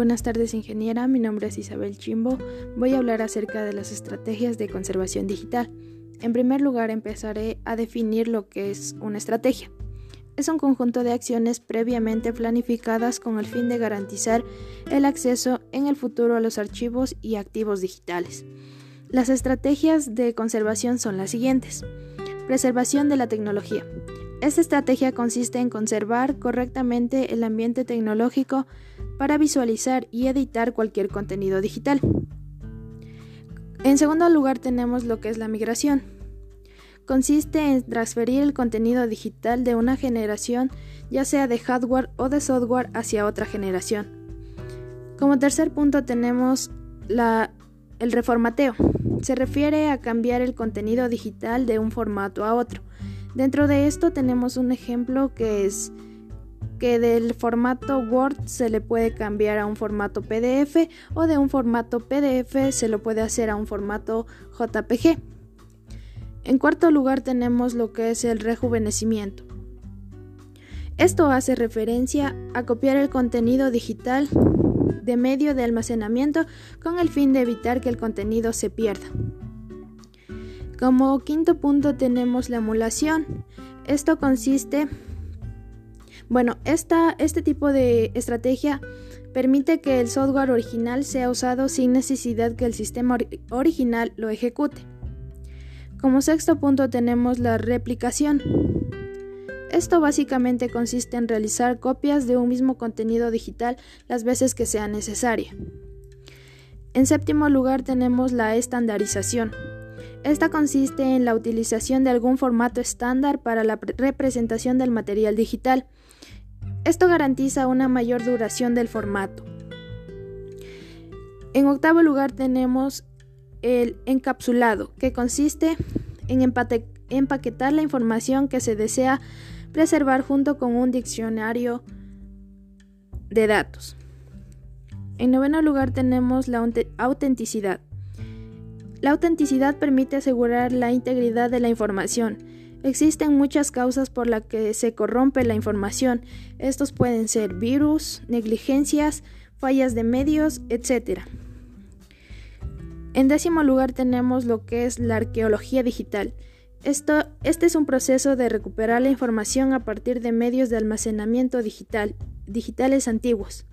Buenas tardes ingeniera, mi nombre es Isabel Chimbo. Voy a hablar acerca de las estrategias de conservación digital. En primer lugar empezaré a definir lo que es una estrategia. Es un conjunto de acciones previamente planificadas con el fin de garantizar el acceso en el futuro a los archivos y activos digitales. Las estrategias de conservación son las siguientes. Preservación de la tecnología. Esta estrategia consiste en conservar correctamente el ambiente tecnológico para visualizar y editar cualquier contenido digital. En segundo lugar tenemos lo que es la migración. Consiste en transferir el contenido digital de una generación, ya sea de hardware o de software, hacia otra generación. Como tercer punto tenemos el reformateo. Se refiere a cambiar el contenido digital de un formato a otro Dentro de esto tenemos un ejemplo que es que del formato Word se le puede cambiar a un formato PDF o de un formato PDF se lo puede hacer a un formato JPG. En cuarto lugar tenemos lo que es el rejuvenecimiento. Esto hace referencia a copiar el contenido digital de medio de almacenamiento con el fin de evitar que el contenido se pierda. Como quinto punto tenemos la emulación. Esto consiste, bueno, este tipo de estrategia permite que el software original sea usado sin necesidad que el sistema original lo ejecute. Como sexto punto tenemos la replicación. Esto básicamente consiste en realizar copias de un mismo contenido digital las veces que sea necesaria. En séptimo lugar tenemos la estandarización. Esta consiste en la utilización de algún formato estándar para la representación del material digital. Esto garantiza una mayor duración del formato. En octavo lugar tenemos el encapsulado, que consiste en empaquetar la información que se desea preservar junto con un diccionario de datos. En noveno lugar tenemos la autenticidad. La autenticidad permite asegurar la integridad de la información. Existen muchas causas por las que se corrompe la información. Estos pueden ser virus, negligencias, fallas de medios, etc. En décimo lugar tenemos lo que es la arqueología digital. Esto, este es un proceso de recuperar la información a partir de medios de almacenamiento digital, digitales antiguos.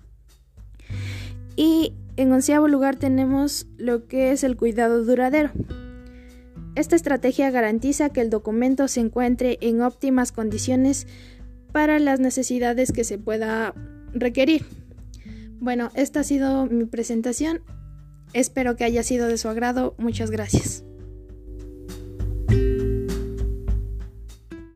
Y en onceavo lugar tenemos lo que es el cuidado duradero. Esta estrategia garantiza que el documento se encuentre en óptimas condiciones para las necesidades que se pueda requerir. Bueno, esta ha sido mi presentación. Espero que haya sido de su agrado. Muchas gracias.